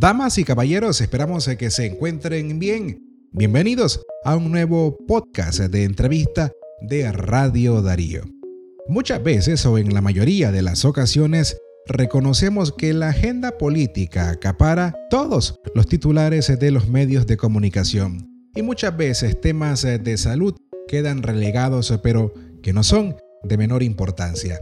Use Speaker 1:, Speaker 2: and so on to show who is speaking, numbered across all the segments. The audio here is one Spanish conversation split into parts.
Speaker 1: Damas y caballeros, esperamos que se encuentren bien. Bienvenidos a un nuevo podcast de entrevista de Radio Darío. Muchas veces o en la mayoría de las ocasiones reconocemos que la agenda política acapara todos los titulares de los medios de comunicación y muchas veces temas de salud quedan relegados pero que no son de menor importancia.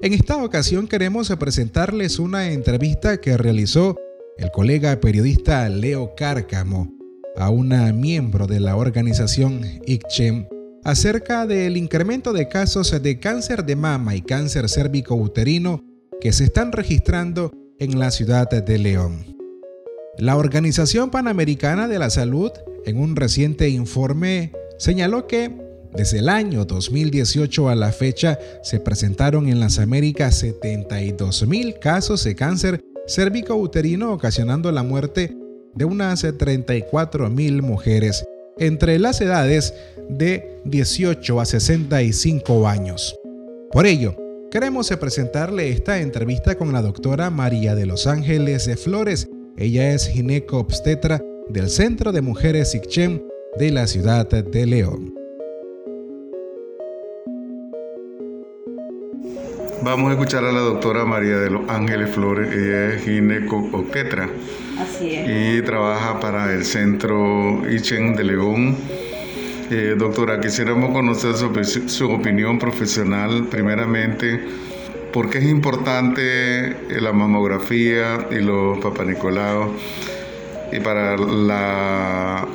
Speaker 1: En esta ocasión queremos presentarles una entrevista que realizó el colega periodista Leo Cárcamo a una miembro de la organización ICCHEM acerca del incremento de casos de cáncer de mama y cáncer cérvico-uterino que se están registrando en la ciudad de León. La Organización Panamericana de la Salud, en un reciente informe, señaló que desde el año 2018 a la fecha se presentaron en las Américas 72 mil casos de cáncer cérvico-uterino ocasionando la muerte de unas 34 mil mujeres entre las edades de 18 a 65 años. Por ello, queremos presentarle esta entrevista con la doctora María de los Ángeles de Flores. Ella es gineco-obstetra del Centro de Mujeres ICCHEM de la ciudad de León.
Speaker 2: Vamos a escuchar a la doctora María de los Ángeles Flores, ella es gineco-obstetra.
Speaker 3: Así es.
Speaker 2: Y trabaja para el Centro ICHEM de León eh, doctora, quisiéramos conocer su, opinión profesional, primeramente, por qué es importante la mamografía y los papanicolaos y para la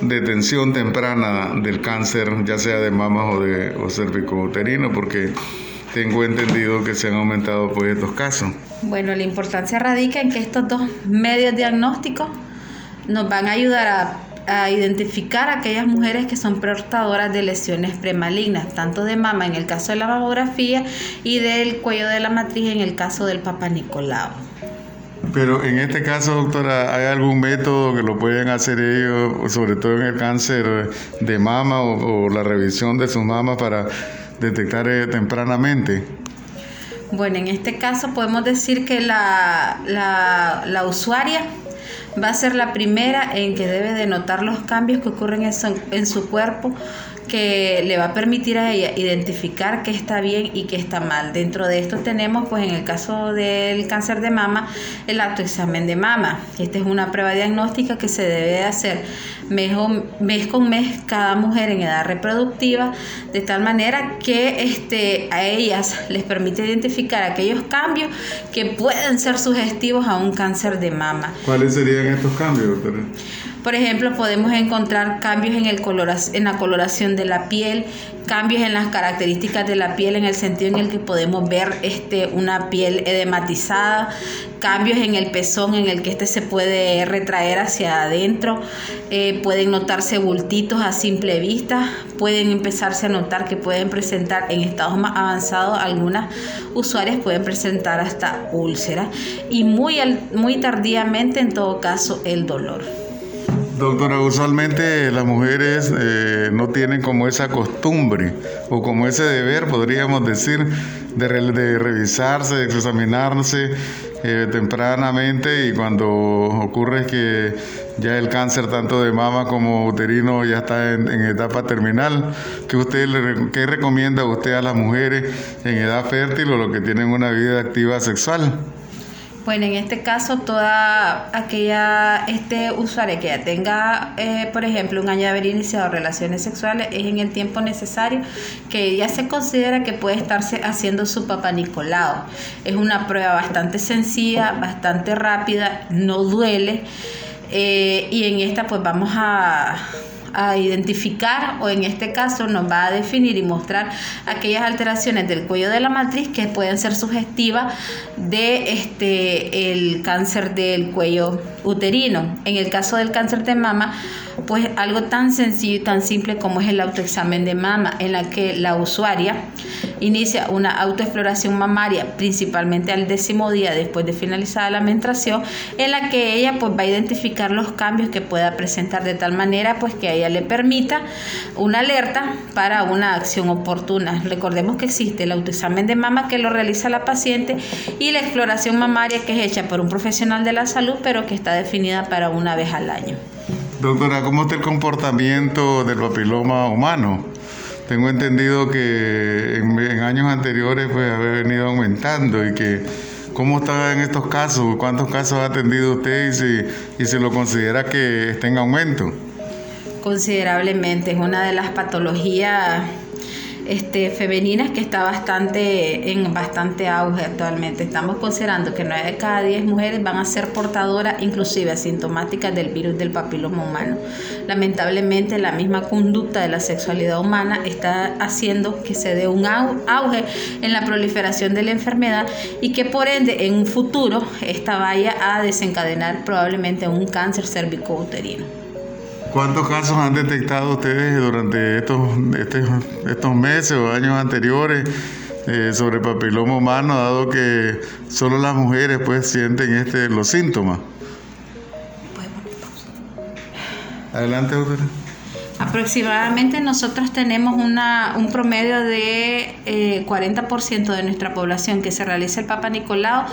Speaker 2: detención temprana del cáncer, ya sea de mamas o de o cervicouterino, porque tengo entendido que se han aumentado pues estos casos.
Speaker 3: Bueno, la importancia radica en que estos dos medios diagnósticos nos van a ayudar a a identificar a aquellas mujeres que son portadoras de lesiones premalignas, tanto de mama en el caso de la mamografía y del cuello de la matriz en el caso del Papa Nicolau.
Speaker 2: Pero en este caso, doctora, ¿hay algún método que lo pueden hacer ellos, sobre todo en el cáncer de mama o, la revisión de sus mamas para detectar eh, tempranamente?
Speaker 3: Bueno, en este caso podemos decir que la, la, la usuaria va a ser la primera en que debe de notar los cambios que ocurren en su, cuerpo que le va a permitir a ella identificar qué está bien y qué está mal. Dentro de esto tenemos, pues en el caso del cáncer de mama, el autoexamen de mama. Esta es una prueba diagnóstica que se debe hacer mes, con mes cada mujer en edad reproductiva, de tal manera que este, a ellas les permite identificar aquellos cambios que pueden ser sugestivos a un cáncer de mama.
Speaker 2: ¿Cuáles serían estos cambios, doctora?
Speaker 3: Por ejemplo, podemos encontrar cambios en, el en la coloración de la piel, cambios en las características de la piel en el sentido en el que podemos ver este, una piel edematizada, cambios en el pezón en el que este se puede retraer hacia adentro, eh, pueden notarse bultitos a simple vista, pueden empezarse a notar que pueden presentar en estados más avanzados, algunas usuarias pueden presentar hasta úlceras y muy, muy tardíamente en todo caso el dolor.
Speaker 2: Doctora, usualmente las mujeres eh, no tienen como esa costumbre o como ese deber, podríamos decir, de, revisarse, de examinarse eh, tempranamente y cuando ocurre que ya el cáncer tanto de mama como uterino ya está en, etapa terminal, ¿qué, usted ¿qué recomienda usted a las mujeres en edad fértil o los que tienen una vida activa sexual?
Speaker 3: Bueno, en este caso, toda aquella este usuario que ya tenga, eh, por ejemplo, un año de haber iniciado relaciones sexuales, es en el tiempo necesario que ya se considera que puede estarse haciendo su papá Nicolau. Es una prueba bastante sencilla, bastante rápida, no duele. Eh, y en esta pues vamos a a identificar o en este caso nos va a definir y mostrar aquellas alteraciones del cuello de la matriz que pueden ser sugestivas de este el cáncer del cuello uterino. En el caso del cáncer de mama, pues algo tan sencillo y tan simple como es el autoexamen de mama en la que la usuaria inicia una autoexploración mamaria, principalmente al décimo día después de finalizada la menstruación, en la que ella pues va a identificar los cambios que pueda presentar de tal manera pues que a ella le permita una alerta para una acción oportuna. Recordemos que existe el autoexamen de mama que lo realiza la paciente y la exploración mamaria que es hecha por un profesional de la salud pero que está definida para una vez al año.
Speaker 2: Doctora, ¿cómo está el comportamiento del papiloma humano? Tengo entendido que en, años anteriores pues había venido aumentando y que ¿cómo está en estos casos? ¿Cuántos casos ha atendido usted y si, y si lo considera que está en aumento?
Speaker 3: Considerablemente, es una de las patologías este, femeninas que está bastante en bastante auge actualmente. Estamos considerando que 9 de cada 10 mujeres van a ser portadoras, inclusive asintomáticas del virus del papiloma humano. Lamentablemente, la misma conducta de la sexualidad humana está haciendo que se dé un auge en la proliferación de la enfermedad y que por ende en un futuro esta vaya a desencadenar probablemente un cáncer cervicouterino.
Speaker 2: ¿Cuántos casos han detectado ustedes durante estos, este, estos meses o años anteriores eh, sobre papiloma humano, dado que solo las mujeres pues sienten este, los síntomas? Adelante, doctora.
Speaker 3: Aproximadamente nosotros tenemos una, un promedio de eh, 40% de nuestra población que se realiza el Papa Nicolau,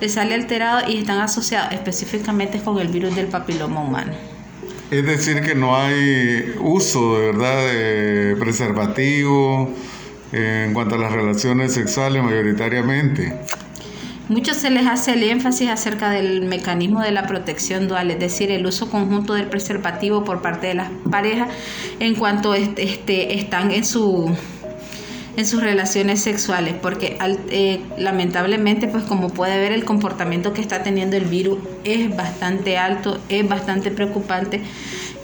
Speaker 3: le sale alterado y están asociados específicamente con el virus del papiloma humano.
Speaker 2: Es decir, que no hay uso de verdad de preservativo eh, en cuanto a las relaciones sexuales mayoritariamente.
Speaker 3: Mucho se les hace el énfasis acerca del mecanismo de la protección dual, es decir, el uso conjunto del preservativo por parte de las parejas en cuanto este, están en su en sus relaciones sexuales, porque eh, lamentablemente, pues como puede ver, el comportamiento que está teniendo el virus es bastante alto, es bastante preocupante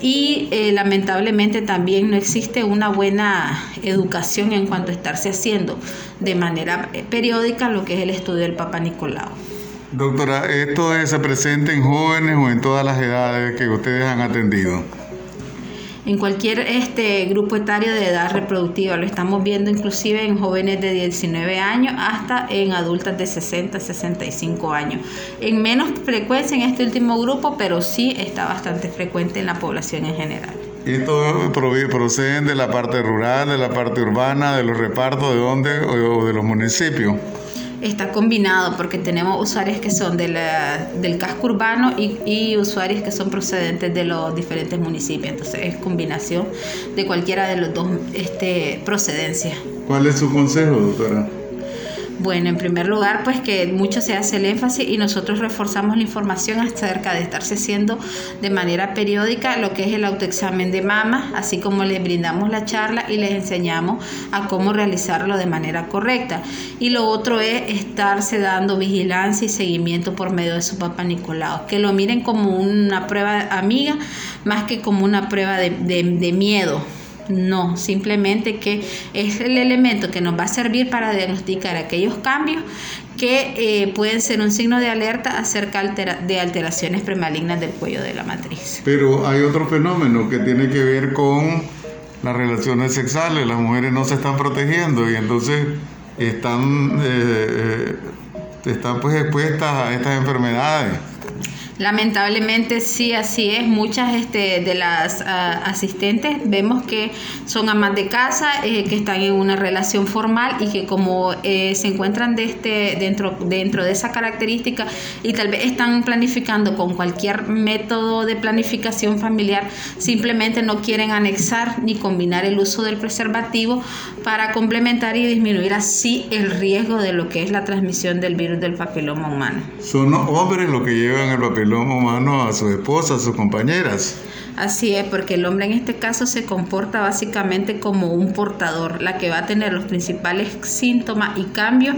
Speaker 3: y eh, lamentablemente también no existe una buena educación en cuanto a estarse haciendo de manera eh, periódica lo que es el estudio del Papa Nicolau.
Speaker 2: Doctora, ¿esto se presenta en jóvenes o en todas las edades que ustedes han atendido?
Speaker 3: En cualquier este grupo etario de edad reproductiva. Lo estamos viendo inclusive en jóvenes de 19 años hasta en adultas de 60, 65 años. En menos frecuencia en este último grupo, pero sí está bastante frecuente en la población en general.
Speaker 2: ¿Y esto proceden de la parte rural, de la parte urbana, de los repartos, de dónde o de los municipios?
Speaker 3: Está combinado porque tenemos usuarios que son de del casco urbano y, usuarios que son procedentes de los diferentes municipios. Entonces es combinación de cualquiera de los dos este, procedencias.
Speaker 2: ¿Cuál es su consejo, doctora?
Speaker 3: Bueno, en primer lugar, pues que mucho se hace el énfasis y nosotros reforzamos la información acerca de estarse haciendo de manera periódica lo que es el autoexamen de mama, así como les brindamos la charla y les enseñamos a cómo realizarlo de manera correcta. Y lo otro es estarse dando vigilancia y seguimiento por medio de su papá Nicolau, que lo miren como una prueba amiga más que como una prueba de, de miedo no, simplemente que es el elemento que nos va a servir para diagnosticar aquellos cambios que eh, pueden ser un signo de alerta acerca de alteraciones premalignas del cuello de la matriz.
Speaker 2: Pero hay otro fenómeno que tiene que ver con las relaciones sexuales. Las mujeres no se están protegiendo y entonces están, eh, eh, están pues expuestas a estas enfermedades.
Speaker 3: Lamentablemente sí, así es. Muchas este, de las ah, asistentes vemos que son amas de casa, eh, que están en una relación formal y que como eh, se encuentran este, dentro, dentro de esa característica y tal vez están planificando con cualquier método de planificación familiar, simplemente no quieren anexar ni combinar el uso del preservativo para complementar y disminuir así el riesgo de lo que es la transmisión del virus del papiloma humano.
Speaker 2: Son hombres los que llevan el papiloma humano a su esposa, a sus compañeras.
Speaker 3: Así es, porque el hombre en este caso se comporta básicamente como un portador, la que va a tener los principales síntomas y cambios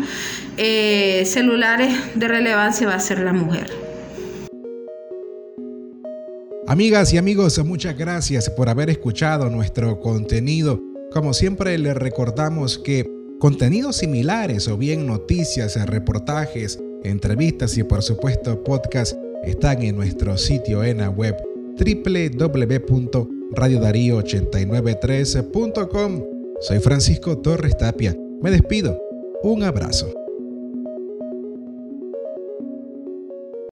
Speaker 3: eh, celulares de relevancia va a ser la mujer.
Speaker 1: Amigas y amigos, muchas gracias por haber escuchado nuestro contenido. Como siempre les recordamos que contenidos similares o bien noticias, reportajes, entrevistas y por supuesto podcast están en nuestro sitio en la web www.radiodarío893.com. Soy Francisco Torres Tapia Me despido. Un abrazo.